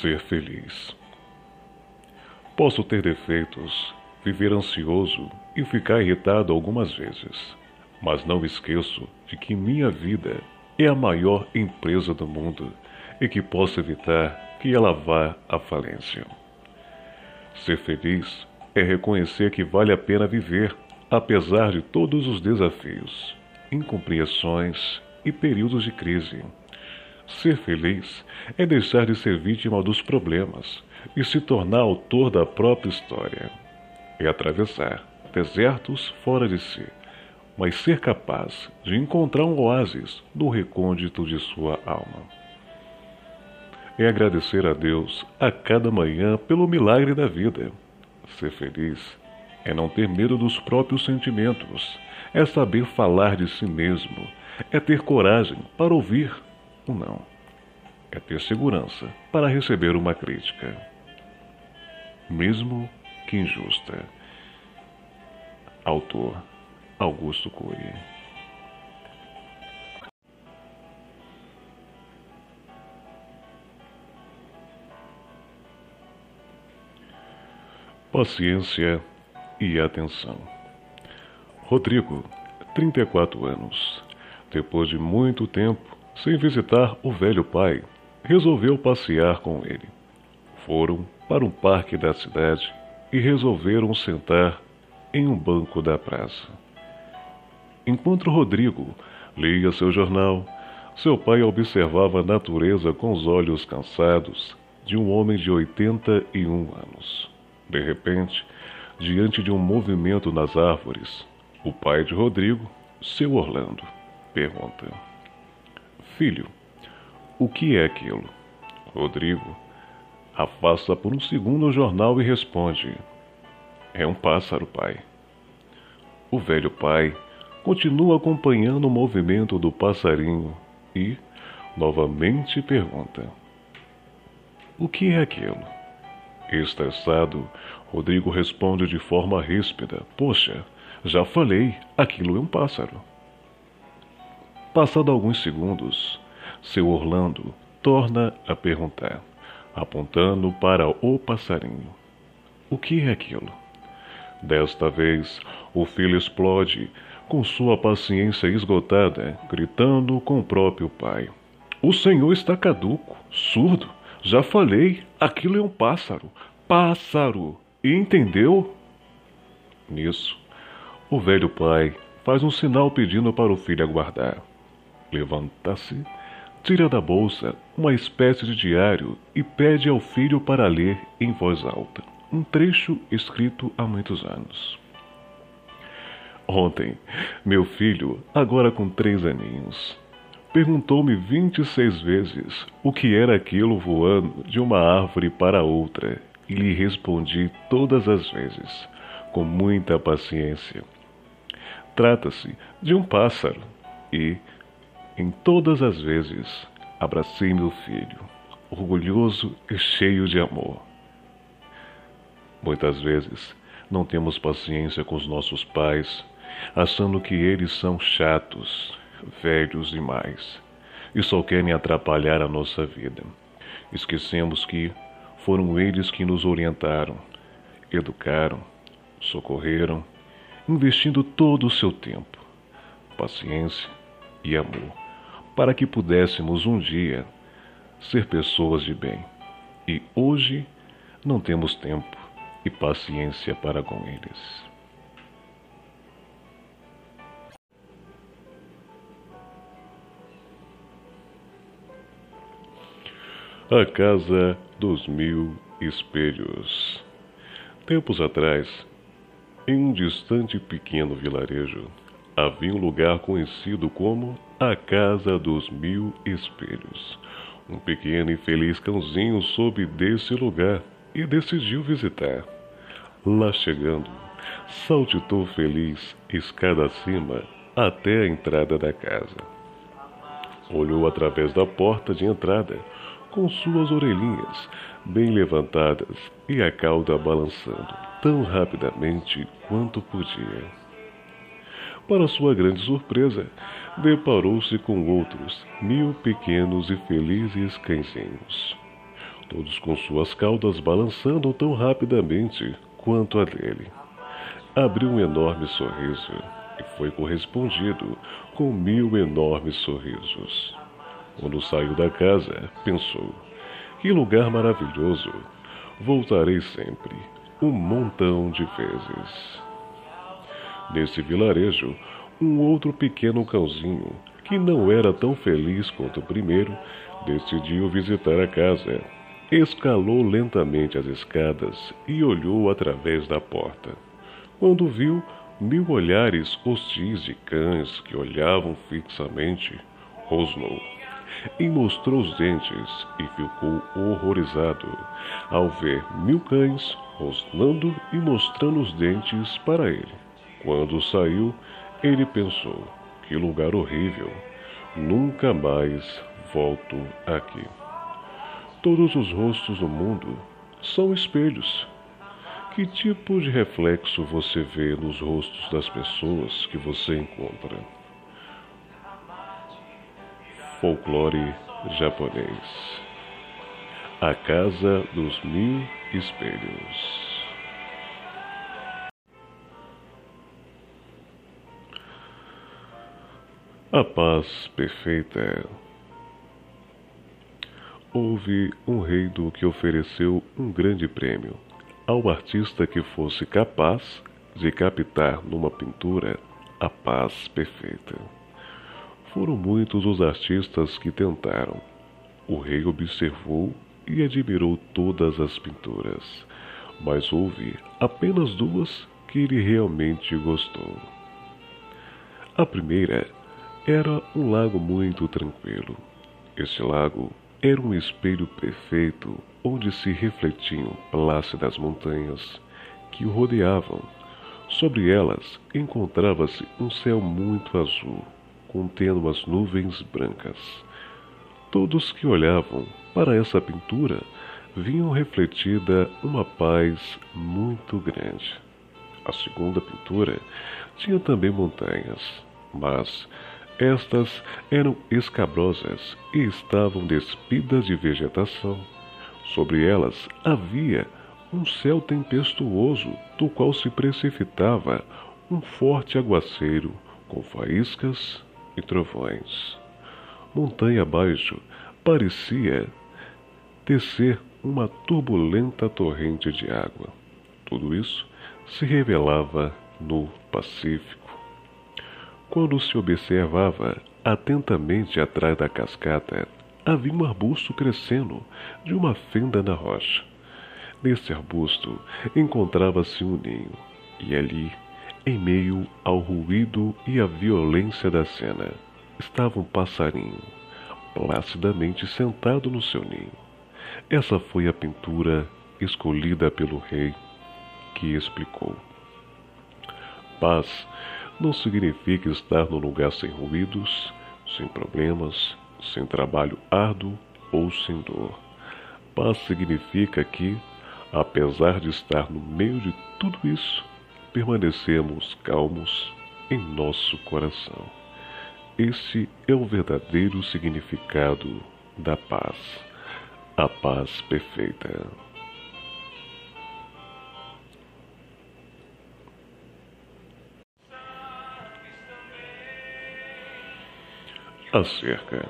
Ser feliz. Posso ter defeitos, viver ansioso e ficar irritado algumas vezes, mas não esqueço de que minha vida é a maior empresa do mundo e que posso evitar que ela vá à falência. Ser feliz é reconhecer que vale a pena viver, apesar de todos os desafios, incompreensões e períodos de crise. Ser feliz é deixar de ser vítima dos problemas e se tornar autor da própria história. É atravessar desertos fora de si, mas ser capaz de encontrar um oásis no recôndito de sua alma. É agradecer a Deus a cada manhã pelo milagre da vida. Ser feliz é não ter medo dos próprios sentimentos, é saber falar de si mesmo, é ter coragem para ouvir o não. É ter segurança para receber uma crítica, mesmo que injusta. Autor Augusto Cury Paciência e atenção. Rodrigo, 34 anos. Depois de muito tempo sem visitar o velho pai, resolveu passear com ele. Foram para um parque da cidade e resolveram sentar em um banco da praça. Enquanto Rodrigo lia seu jornal, seu pai observava a natureza com os olhos cansados de um homem de 81 anos. De repente, diante de um movimento nas árvores, o pai de Rodrigo, seu Orlando, pergunta: Filho, o que é aquilo? Rodrigo afasta por um segundo o jornal e responde: É um pássaro, pai. O velho pai continua acompanhando o movimento do passarinho e, novamente, pergunta: O que é aquilo? Estressado, Rodrigo responde de forma ríspida: Poxa, já falei, aquilo é um pássaro. Passado alguns segundos, seu Orlando torna a perguntar, apontando para o passarinho: O que é aquilo? Desta vez, o filho explode, com sua paciência esgotada, gritando com o próprio pai: O senhor está caduco, surdo. Já falei, aquilo é um pássaro. Pássaro! Entendeu? Nisso, o velho pai faz um sinal pedindo para o filho aguardar. Levanta-se, tira da bolsa uma espécie de diário e pede ao filho para ler em voz alta um trecho escrito há muitos anos. Ontem, meu filho, agora com três aninhos, perguntou-me vinte e seis vezes o que era aquilo voando de uma árvore para outra e lhe respondi todas as vezes, com muita paciência. Trata-se de um pássaro e, em todas as vezes, abracei meu filho, orgulhoso e cheio de amor. Muitas vezes não temos paciência com os nossos pais, achando que eles são chatos, velhos demais e só querem atrapalhar a nossa vida. Esquecemos que foram eles que nos orientaram, educaram, socorreram, investindo todo o seu tempo, paciência e amor, para que pudéssemos um dia ser pessoas de bem. E hoje não temos tempo e paciência para com eles. A Casa dos Mil Espelhos. Tempos atrás, em um distante pequeno vilarejo, havia um lugar conhecido como a Casa dos Mil Espelhos. Um pequeno e feliz cãozinho soube desse lugar e decidiu visitar. Lá chegando, saltitou feliz escada acima até a entrada da casa. Olhou através da porta de entrada com suas orelhinhas bem levantadas e a cauda balançando tão rapidamente quanto podia. Para sua grande surpresa, deparou-se com outros mil pequenos e felizes cãezinhos. todos com suas caudas balançando tão rapidamente quanto a dele. Abriu um enorme sorriso e foi correspondido com mil enormes sorrisos. Quando saiu da casa, pensou: que lugar maravilhoso! Voltarei sempre, um montão de vezes. Nesse vilarejo, um outro pequeno cãozinho, que não era tão feliz quanto o primeiro, decidiu visitar a casa. Escalou lentamente as escadas e olhou através da porta. Quando viu mil olhares hostis de cães que olhavam fixamente, rosnou e mostrou os dentes e ficou horrorizado ao ver mil cães rosnando e mostrando os dentes para ele. Quando saiu, ele pensou: que lugar horrível, nunca mais volto aqui. Todos os rostos do mundo são espelhos. Que tipo de reflexo você vê nos rostos das pessoas que você encontra? Folclore japonês. A Casa dos Mil Espelhos. A paz perfeita. Houve um rei do que ofereceu um grande prêmio ao artista que fosse capaz de captar numa pintura a paz perfeita. Foram muitos os artistas que tentaram. O rei observou e admirou todas as pinturas, mas houve apenas duas que ele realmente gostou. A primeira era um lago muito tranquilo. Este lago era um espelho perfeito onde se refletiam plácidas montanhas que o rodeavam. Sobre elas encontrava-se um céu muito azul, contendo as nuvens brancas. Todos que olhavam para essa pintura viam refletida uma paz muito grande. A segunda pintura tinha também montanhas, mas estas eram escabrosas e estavam despidas de vegetação. Sobre elas havia um céu tempestuoso, do qual se precipitava um forte aguaceiro com faíscas e trovões. Montanha abaixo parecia descer uma turbulenta torrente de água. Tudo isso se revelava no Pacífico. Quando se observava atentamente atrás da cascata, havia um arbusto crescendo de uma fenda na rocha. Nesse arbusto encontrava-se um ninho, e ali, em meio ao ruído e à violência da cena, estava um passarinho, placidamente sentado no seu ninho. Essa foi a pintura escolhida pelo rei, que explicou: Paz não significa estar num lugar sem ruídos, sem problemas, sem trabalho árduo ou sem dor. Paz significa que, apesar de estar no meio de tudo isso, permanecemos calmos em nosso coração. Esse é o verdadeiro significado da paz, a paz perfeita. A cerca.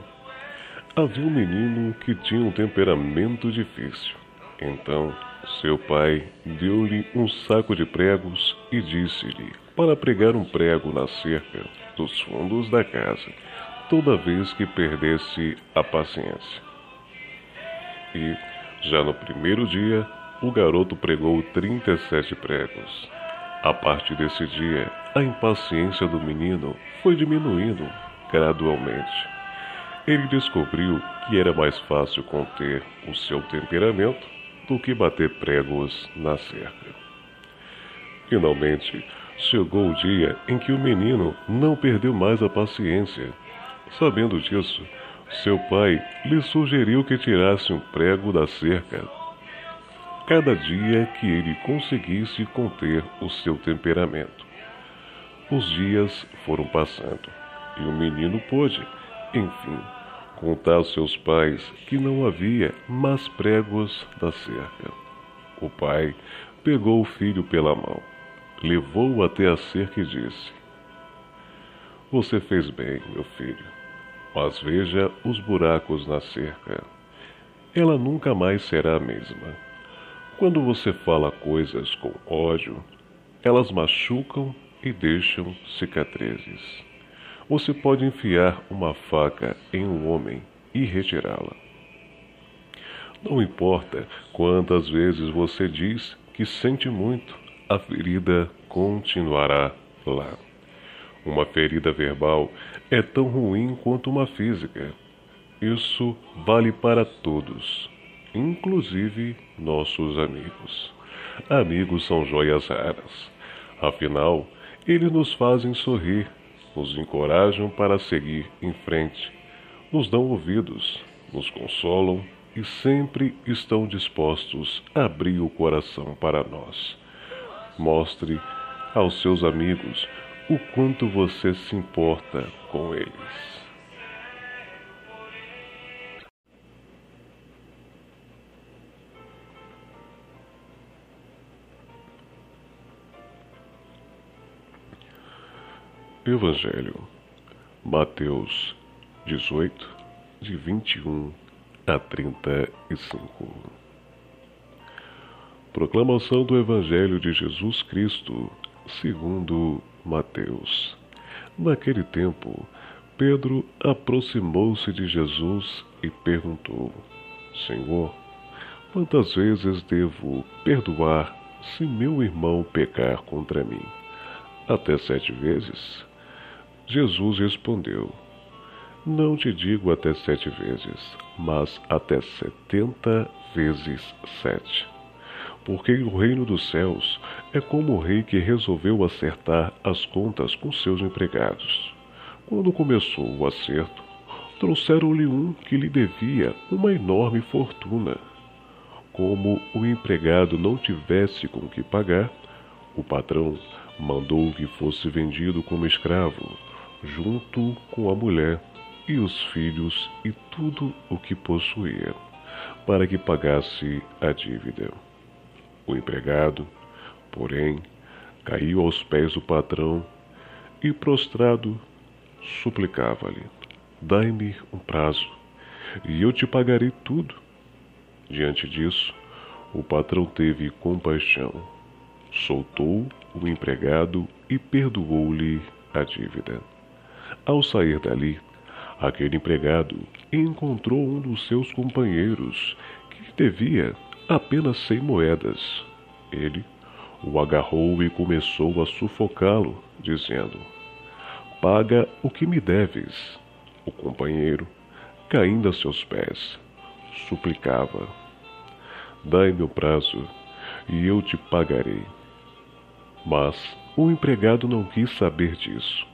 Havia um menino que tinha um temperamento difícil. Então, seu pai deu-lhe um saco de pregos e disse-lhe para pregar um prego na cerca dos fundos da casa, toda vez que perdesse a paciência. E, já no primeiro dia, o garoto pregou 37 pregos. A partir desse dia, a impaciência do menino foi diminuindo gradualmente. Ele descobriu que era mais fácil conter o seu temperamento do que bater pregos na cerca. Finalmente, chegou o dia em que o menino não perdeu mais a paciência. Sabendo disso, seu pai lhe sugeriu que tirasse um prego da cerca. Cada dia que ele conseguisse conter o seu temperamento. Os dias foram passando e o menino pôde, enfim, contar aos seus pais que não havia mais pregos na cerca. O pai pegou o filho pela mão, levou-o até a cerca e disse: Você fez bem, meu filho, mas veja os buracos na cerca. Ela nunca mais será a mesma. Quando você fala coisas com ódio, elas machucam e deixam cicatrizes. Você pode enfiar uma faca em um homem e retirá-la. Não importa quantas vezes você diz que sente muito, a ferida continuará lá. Uma ferida verbal é tão ruim quanto uma física. Isso vale para todos, inclusive nossos amigos. Amigos são joias raras. Afinal, eles nos fazem sorrir nos encorajam para seguir em frente, nos dão ouvidos, nos consolam e sempre estão dispostos a abrir o coração para nós. Mostre aos seus amigos o quanto você se importa com eles. Evangelho, Mateus 18, de 21 a 35. Proclamação do Evangelho de Jesus Cristo, segundo Mateus. Naquele tempo, Pedro aproximou-se de Jesus e perguntou: Senhor, quantas vezes devo perdoar se meu irmão pecar contra mim? Até sete vezes? Jesus respondeu: Não te digo até sete vezes, mas até setenta vezes sete. Porque o reino dos céus é como o rei que resolveu acertar as contas com seus empregados. Quando começou o acerto, trouxeram-lhe um que lhe devia uma enorme fortuna. Como o empregado não tivesse com que pagar, o patrão mandou que fosse vendido como escravo junto com a mulher e os filhos e tudo o que possuía, para que pagasse a dívida. O empregado, porém, caiu aos pés do patrão e, prostrado, suplicava-lhe: Dai-me um prazo, e eu te pagarei tudo. Diante disso, o patrão teve compaixão, soltou o empregado e perdoou-lhe a dívida. Ao sair dali, aquele empregado encontrou um dos seus companheiros que devia apenas cem moedas. Ele o agarrou e começou a sufocá-lo, dizendo: Paga o que me deves. O companheiro, caindo a seus pés, suplicava: Dai-me o prazo e eu te pagarei. Mas o empregado não quis saber disso.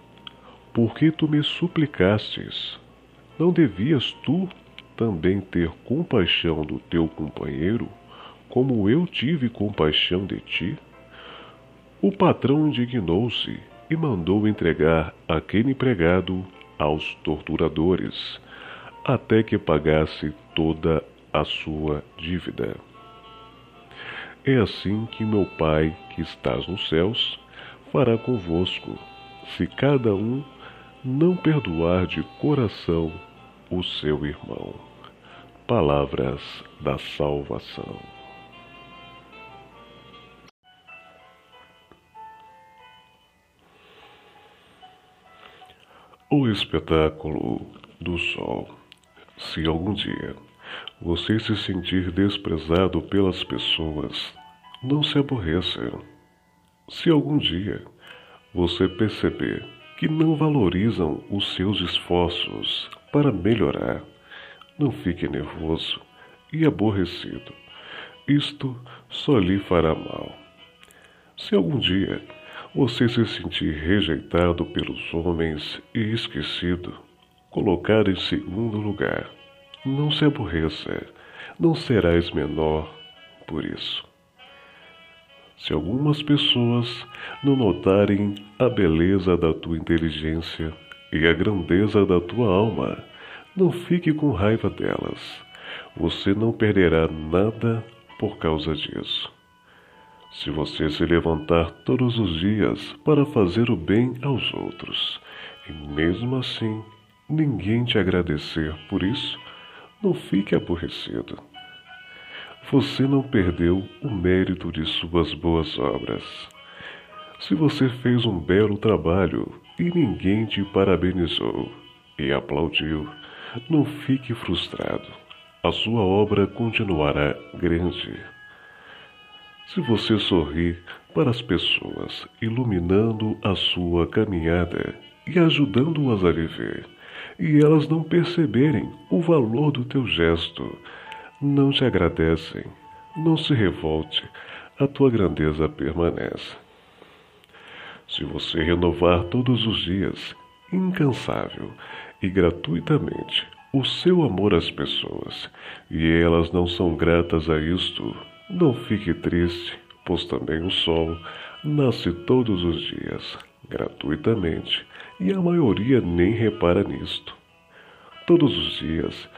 porque tu me suplicastes, não devias tu também ter compaixão do teu companheiro, como eu tive compaixão de ti? O patrão indignou-se e mandou entregar aquele empregado aos torturadores, até que pagasse toda a sua dívida. É assim que meu Pai, que estás nos céus, fará convosco, se cada um não perdoar de coração o seu irmão. Palavras da salvação. O espetáculo do sol. Se algum dia você se sentir desprezado pelas pessoas, não se aborreça. Se algum dia você perceber que não valorizam os seus esforços para melhorar, Não fique nervoso e aborrecido. Isto só lhe fará mal. Se algum dia você se sentir rejeitado pelos homens e esquecido, colocado em segundo lugar, não se aborreça, não serás menor por isso. Se algumas pessoas não notarem a beleza da tua inteligência e a grandeza da tua alma, não fique com raiva delas. Você não perderá nada por causa disso. Se você se levantar todos os dias para fazer o bem aos outros, e mesmo assim ninguém te agradecer por isso, não fique aborrecido você não perdeu o mérito de suas boas obras. Se você fez um belo trabalho e ninguém te parabenizou e aplaudiu, não fique frustrado. A sua obra continuará grande. Se você sorrir para as pessoas, iluminando a sua caminhada e ajudando-as a viver, e elas não perceberem o valor do teu gesto, não te agradecem, não se revolte, a tua grandeza permanece. Se você renovar todos os dias, incansável e gratuitamente, o seu amor às pessoas, e elas não são gratas a isto, não fique triste, pois também o sol nasce todos os dias, gratuitamente, e a maioria nem repara nisto. Todos os dias,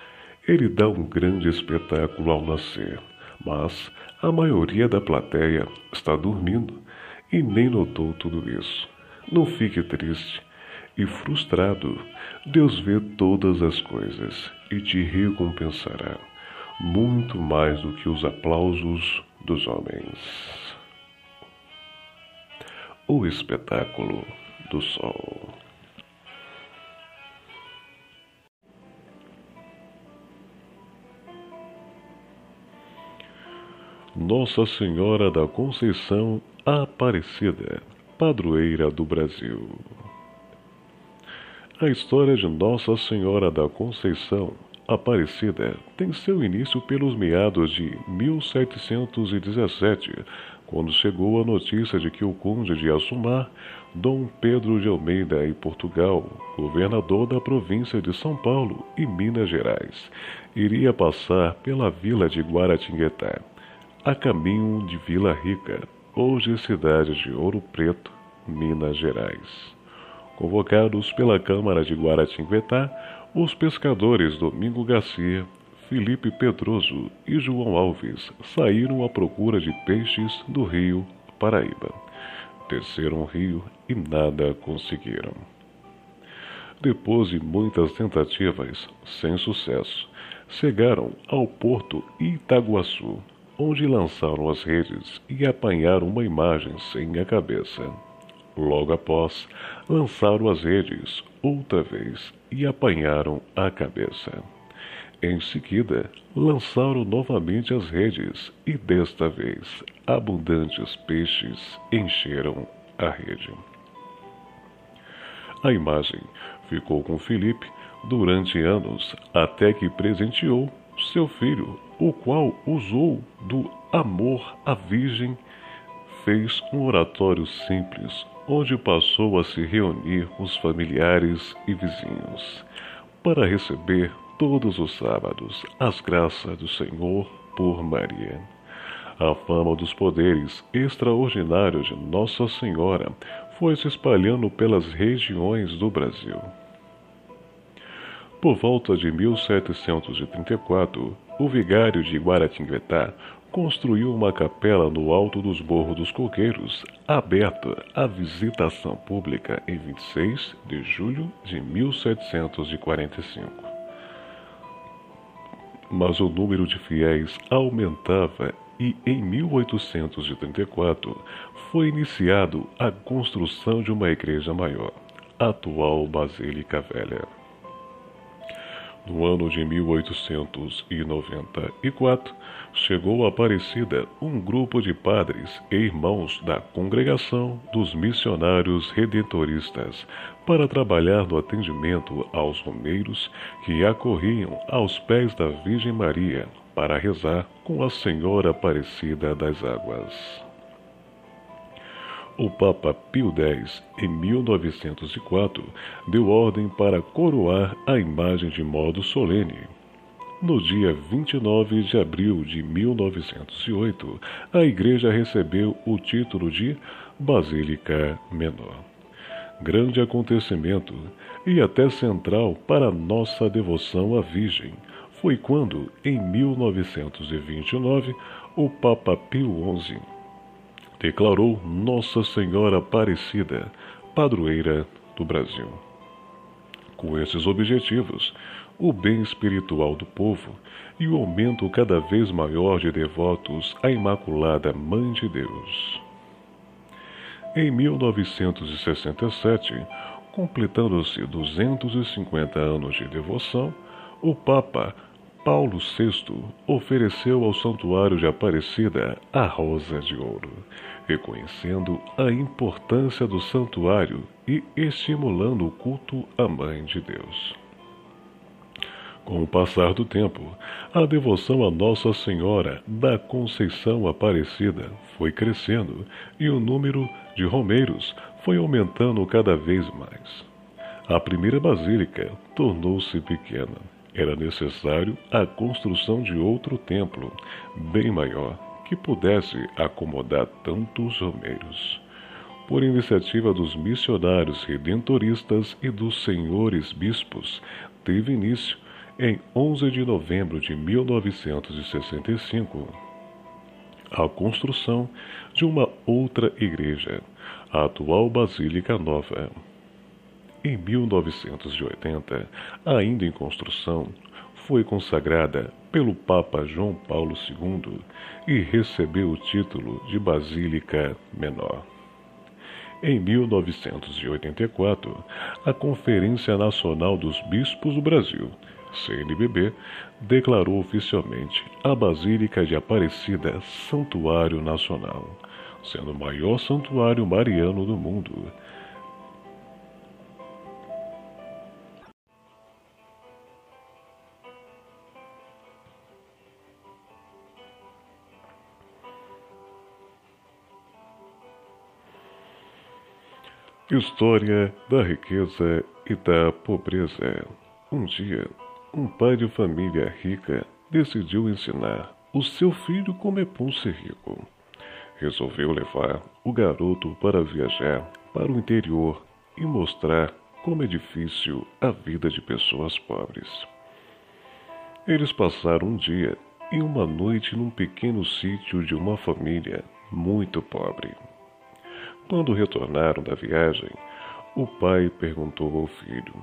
ele dá um grande espetáculo ao nascer, mas a maioria da plateia está dormindo e nem notou tudo isso. Não fique triste e frustrado. Deus vê todas as coisas e te recompensará muito mais do que os aplausos dos homens. O espetáculo do sol. Nossa Senhora da Conceição Aparecida, padroeira do Brasil. A história de Nossa Senhora da Conceição Aparecida tem seu início pelos meados de 1717, quando chegou a notícia de que o conde de Assumar, Dom Pedro de Almeida e Portugal, governador da província de São Paulo e Minas Gerais, iria passar pela vila de Guaratinguetá a caminho de Vila Rica, hoje cidade de Ouro Preto, Minas Gerais. Convocados pela Câmara de Guaratinguetá, os pescadores Domingo Garcia, Felipe Pedroso e João Alves saíram à procura de peixes do rio Paraíba. Desceram o rio e nada conseguiram. Depois de muitas tentativas, sem sucesso, chegaram ao porto Itaguaçu, onde lançaram as redes e apanharam uma imagem sem a cabeça. Logo após, lançaram as redes outra vez e apanharam a cabeça. Em seguida, lançaram novamente as redes e desta vez abundantes peixes encheram a rede. A imagem ficou com Felipe durante anos até que presenteou seu filho, o qual usou do amor à Virgem, fez um oratório simples, onde passou a se reunir os familiares e vizinhos, para receber todos os sábados as graças do Senhor por Maria. A fama dos poderes extraordinários de Nossa Senhora foi se espalhando pelas regiões do Brasil. Por volta de 1734, o vigário de Guaratinguetá construiu uma capela no alto dos Morros dos Coqueiros, aberta à visitação pública em 26 de julho de 1745. Mas o número de fiéis aumentava e em 1834 foi iniciado a construção de uma igreja maior, a atual Basílica Velha. No ano de 1894, chegou a Aparecida um grupo de padres e irmãos da Congregação dos Missionários Redentoristas para trabalhar no atendimento aos romeiros que acorriam aos pés da Virgem Maria para rezar com a Senhora Aparecida das Águas. O Papa Pio X, em 1904, deu ordem para coroar a imagem de modo solene. No dia 29 de abril de 1908, a igreja recebeu o título de Basílica Menor. Grande acontecimento e até central para nossa devoção à Virgem foi quando, em 1929, o Papa Pio XI declarou Nossa Senhora Aparecida, padroeira do Brasil. Com esses objetivos, o bem espiritual do povo e o aumento cada vez maior de devotos à Imaculada Mãe de Deus. Em 1967, completando-se 250 anos de devoção, o Papa Paulo VI ofereceu ao Santuário de Aparecida a Rosa de Ouro, reconhecendo a importância do santuário e estimulando o culto à Mãe de Deus. Com o passar do tempo, a devoção a Nossa Senhora da Conceição Aparecida foi crescendo e o número de romeiros foi aumentando cada vez mais. A primeira basílica tornou-se pequena era necessário a construção de outro templo, bem maior, que pudesse acomodar tantos romeiros. Por iniciativa dos missionários redentoristas e dos senhores bispos, teve início, em 11 de novembro de 1965, a construção de uma outra igreja, a atual Basílica Nova. Em 1980, ainda em construção, foi consagrada pelo Papa João Paulo II e recebeu o título de Basílica Menor. Em 1984, a Conferência Nacional dos Bispos do Brasil, CNBB, declarou oficialmente a Basílica de Aparecida Santuário Nacional, sendo o maior santuário mariano do mundo História da riqueza e da pobreza. Um dia, um pai de família rica decidiu ensinar o seu filho como é bom ser rico. Resolveu levar o garoto para viajar para o interior e mostrar como é difícil a vida de pessoas pobres. Eles passaram um dia e uma noite num pequeno sítio de uma família muito pobre. Quando retornaram da viagem, o pai perguntou ao filho: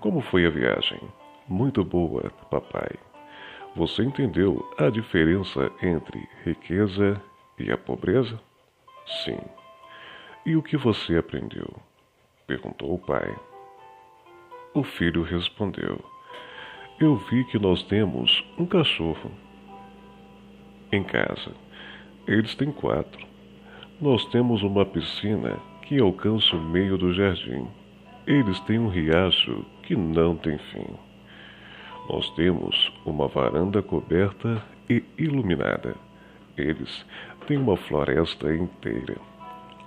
Como foi a viagem? Muito boa, papai. Você entendeu a diferença entre riqueza e a pobreza? Sim. E o que você aprendeu? perguntou o pai. O filho respondeu: Eu vi que nós temos um cachorro em casa. Eles têm quatro. Nós temos uma piscina que alcança o meio do jardim. Eles têm um riacho que não tem fim. Nós temos uma varanda coberta e iluminada. Eles têm uma floresta inteira.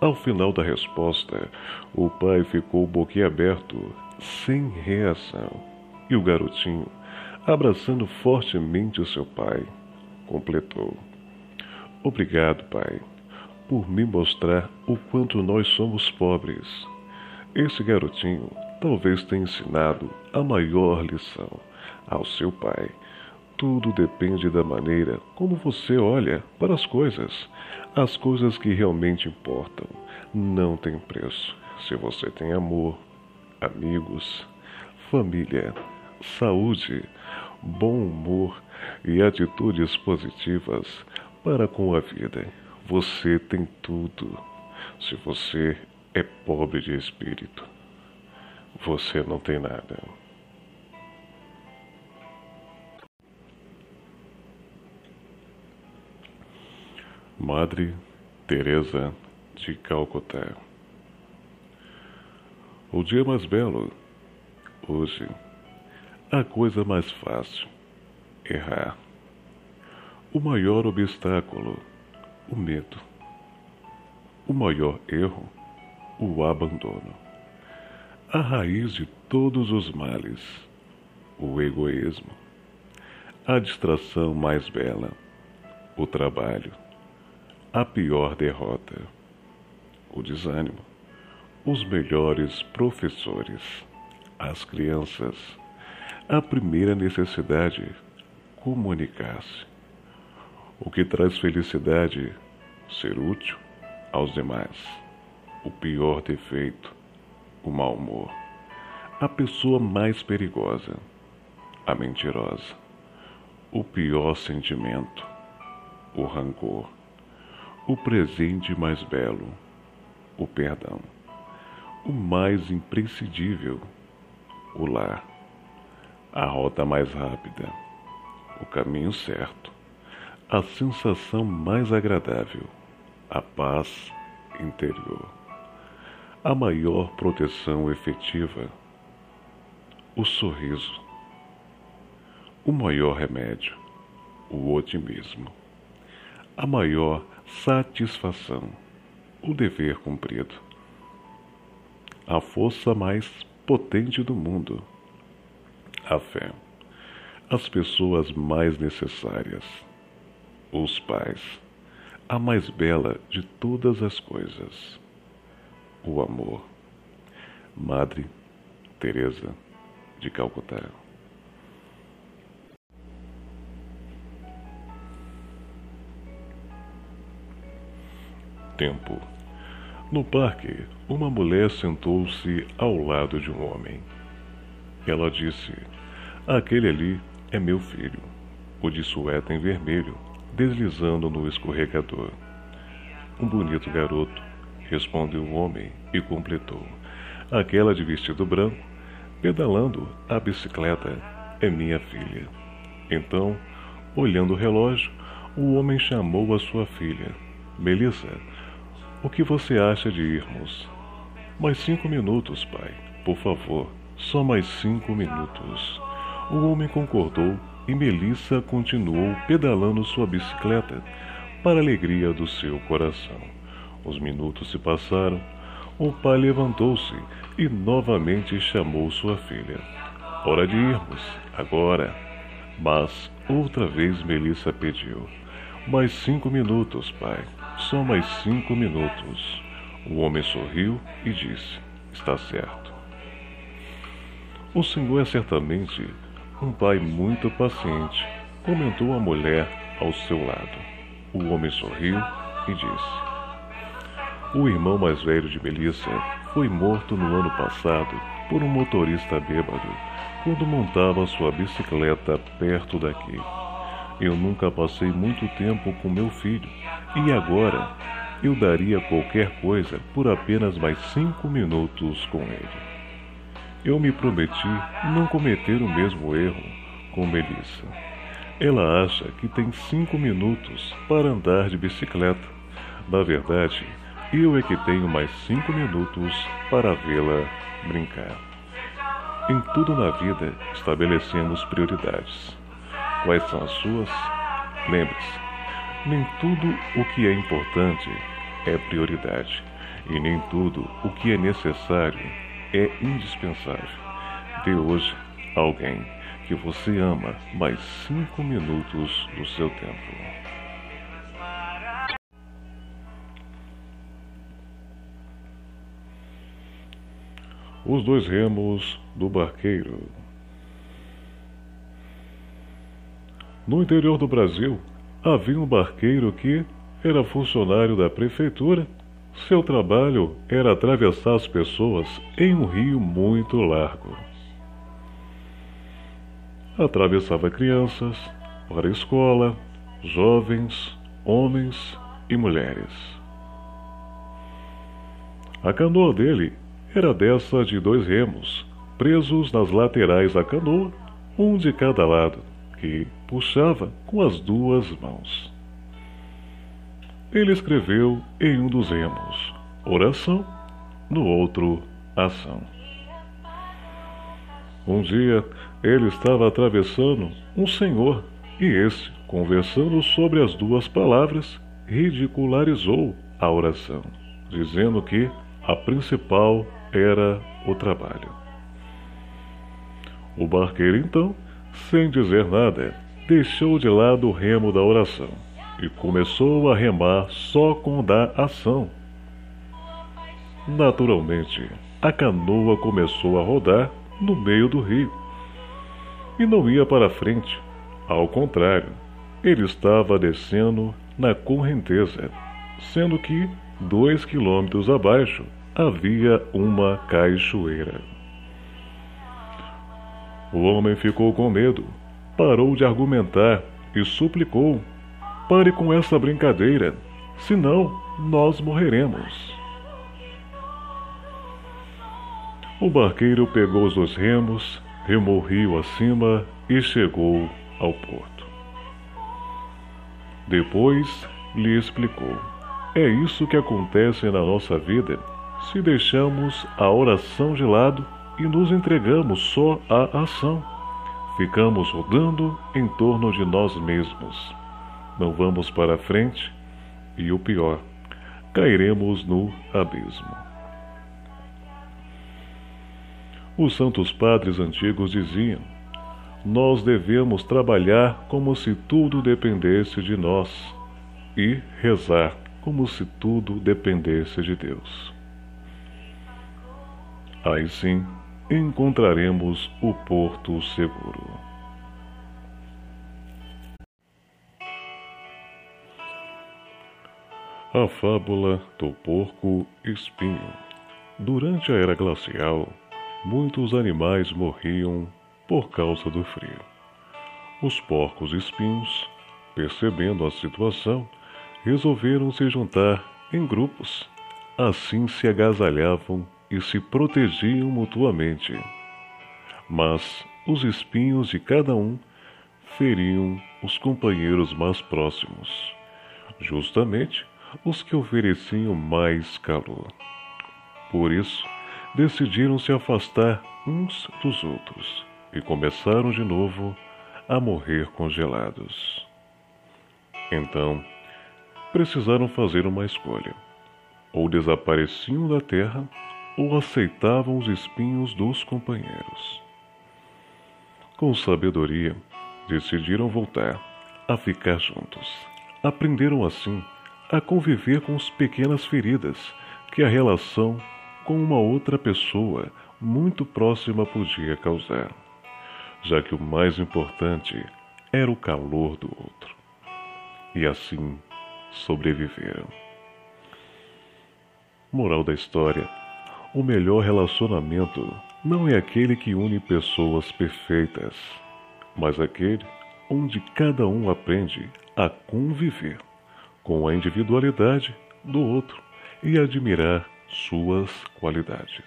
Ao final da resposta, o pai ficou boquiaberto, sem reação, e o garotinho, abraçando fortemente seu pai, completou: Obrigado, pai por me mostrar o quanto nós somos pobres. Esse garotinho talvez tenha ensinado a maior lição ao seu pai. Tudo depende da maneira como você olha para as coisas. As coisas que realmente importam não têm preço. Se você tem amor, amigos, família, saúde, bom humor e atitudes positivas para com a vida. Você tem tudo. Se você é pobre de espírito, você não tem nada. Madre Teresa de Calcutá. O dia mais belo hoje, a coisa mais fácil errar. O maior obstáculo o medo. O maior erro, o abandono. A raiz de todos os males, o egoísmo. A distração mais bela, o trabalho a pior derrota, o desânimo, os melhores professores, as crianças, a primeira necessidade, comunicar-se. O que traz felicidade, ser útil aos demais. O pior defeito, o mau humor. A pessoa mais perigosa, a mentirosa. O pior sentimento, o rancor o presente mais belo, o perdão, o mais imprescindível, o lar, a rota mais rápida, o caminho certo, a sensação mais agradável, a paz interior, a maior proteção efetiva, o sorriso, o maior remédio, o otimismo, a maior satisfação, o dever cumprido. A força mais potente do mundo, a fé. As pessoas mais necessárias, os pais, a mais bela de todas as coisas, o amor. Madre Teresa de Calcutá. tempo. No parque, uma mulher sentou-se ao lado de um homem. Ela disse: Aquele ali é meu filho, o de suéter em vermelho, deslizando no escorregador. Um bonito garoto, respondeu o homem e completou: Aquela de vestido branco, pedalando a bicicleta, é minha filha. Então, olhando o relógio, o homem chamou a sua filha. Melissa, o que você acha de irmos? Mais cinco minutos, pai. Por favor, só mais cinco minutos. O homem concordou e Melissa continuou pedalando sua bicicleta para alegria do seu coração. Os minutos se passaram. O pai levantou-se e novamente chamou sua filha. Hora de irmos, agora. Mas outra vez Melissa pediu: Mais cinco minutos, pai. Só mais cinco minutos. O homem sorriu e disse: Está certo. O senhor é certamente um pai muito paciente, comentou a mulher ao seu lado. O homem sorriu e disse: O irmão mais velho de Melissa foi morto no ano passado por um motorista bêbado quando montava sua bicicleta perto daqui. Eu nunca passei muito tempo com meu filho e agora eu daria qualquer coisa por apenas mais cinco minutos com ele. Eu me prometi não cometer o mesmo erro com Melissa. Ela acha que tem cinco minutos para andar de bicicleta. Na verdade, eu é que tenho mais cinco minutos para vê-la brincar. Em tudo na vida estabelecemos prioridades. Quais são as suas? Lembre-se, nem tudo o que é importante é prioridade, e nem tudo o que é necessário é indispensável. Dê hoje a alguém que você ama mais cinco minutos do seu tempo. Os dois remos do barqueiro. No interior do Brasil, havia um barqueiro que era funcionário da prefeitura. Seu trabalho era atravessar as pessoas em um rio muito largo. Atravessava crianças para a escola, jovens, homens e mulheres. A canoa dele era dessa de dois remos, presos nas laterais da canoa, um de cada lado que puxava com as duas mãos. Ele escreveu em um dos remos oração, no outro ação. Um dia ele estava atravessando um senhor e esse, conversando sobre as duas palavras, ridicularizou a oração, dizendo que a principal era o trabalho. O barqueiro então, sem dizer nada, deixou de lado o remo da oração e começou a remar só com da ação. Naturalmente, a canoa começou a rodar no meio do rio e não ia para frente. Ao contrário, ele estava descendo na correnteza, sendo que dois quilômetros abaixo havia uma cachoeira. O homem ficou com medo, parou de argumentar e suplicou: Pare com essa brincadeira, senão nós morreremos. O barqueiro pegou os dois remos, remou rio acima e chegou ao porto. Depois lhe explicou: É isso que acontece na nossa vida se deixamos a oração de lado e nos entregamos só à ação. Ficamos rodando em torno de nós mesmos. Não vamos para frente e o pior, cairemos no abismo. Os santos padres antigos diziam: Nós devemos trabalhar como se tudo dependesse de nós e rezar como se tudo dependesse de Deus. Aí sim encontraremos o porto seguro. A fábula do porco espinho. Durante a era glacial, muitos animais morriam por causa do frio. Os porcos espinhos, percebendo a situação, resolveram se juntar em grupos. Assim se agasalhavam e se protegiam mutuamente. Mas os espinhos de cada um feriam os companheiros mais próximos, justamente os que ofereciam mais calor. Por isso, decidiram se afastar uns dos outros e começaram de novo a morrer congelados. Então, precisaram fazer uma escolha: ou desapareciam da terra ou aceitavam os espinhos dos companheiros. Com sabedoria, decidiram voltar a ficar juntos. Aprenderam assim a conviver com as pequenas feridas que a relação com uma outra pessoa muito próxima podia causar, já que o mais importante era o calor do outro. E assim sobreviveram. Moral da história o melhor relacionamento não é aquele que une pessoas perfeitas, mas aquele onde cada um aprende a conviver com a individualidade do outro e admirar suas qualidades.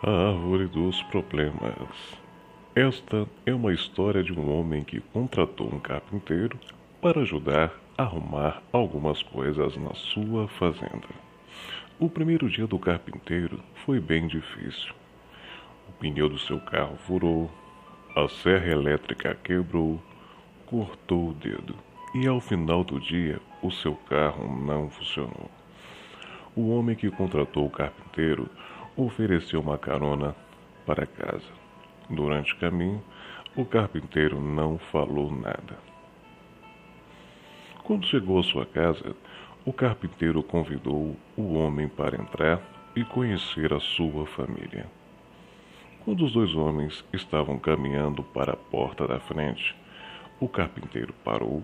A Árvore dos Problemas. Esta é uma história de um homem que contratou um carpinteiro para ajudar a arrumar algumas coisas na sua fazenda. O primeiro dia do carpinteiro foi bem difícil. O pneu do seu carro furou, a serra elétrica quebrou, cortou o dedo e ao final do dia o seu carro não funcionou. O homem que contratou o carpinteiro ofereceu uma carona para casa. Durante o caminho, o carpinteiro não falou nada. Quando chegou à sua casa, o carpinteiro convidou o homem para entrar e conhecer a sua família. Quando os dois homens estavam caminhando para a porta da frente, o carpinteiro parou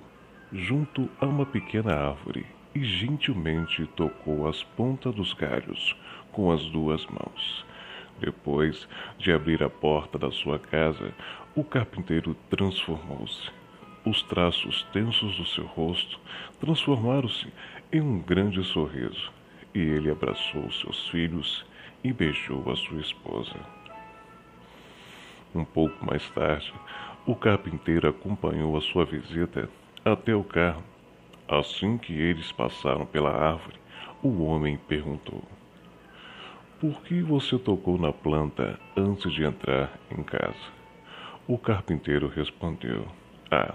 junto a uma pequena árvore e gentilmente tocou as pontas dos galhos com as duas mãos. Depois de abrir a porta da sua casa, o carpinteiro transformou-se os traços tensos do seu rosto transformaram-se em um grande sorriso, e ele abraçou seus filhos e beijou a sua esposa. Um pouco mais tarde, o carpinteiro acompanhou a sua visita até o carro. Assim que eles passaram pela árvore, o homem perguntou: Por que você tocou na planta antes de entrar em casa? O carpinteiro respondeu: Ah,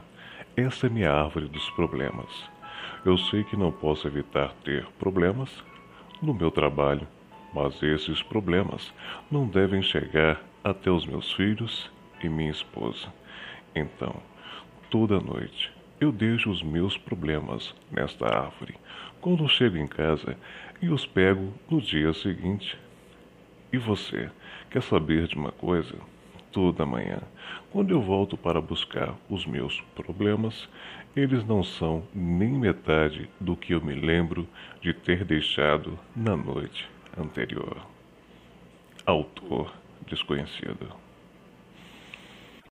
essa é minha árvore dos problemas. Eu sei que não posso evitar ter problemas no meu trabalho, mas esses problemas não devem chegar até os meus filhos e minha esposa. Então, toda noite eu deixo os meus problemas nesta árvore quando chego em casa e os pego no dia seguinte. E você, quer saber de uma coisa? Toda manhã, quando eu volto para buscar os meus problemas, eles não são nem metade do que eu me lembro de ter deixado na noite anterior. Autor desconhecido.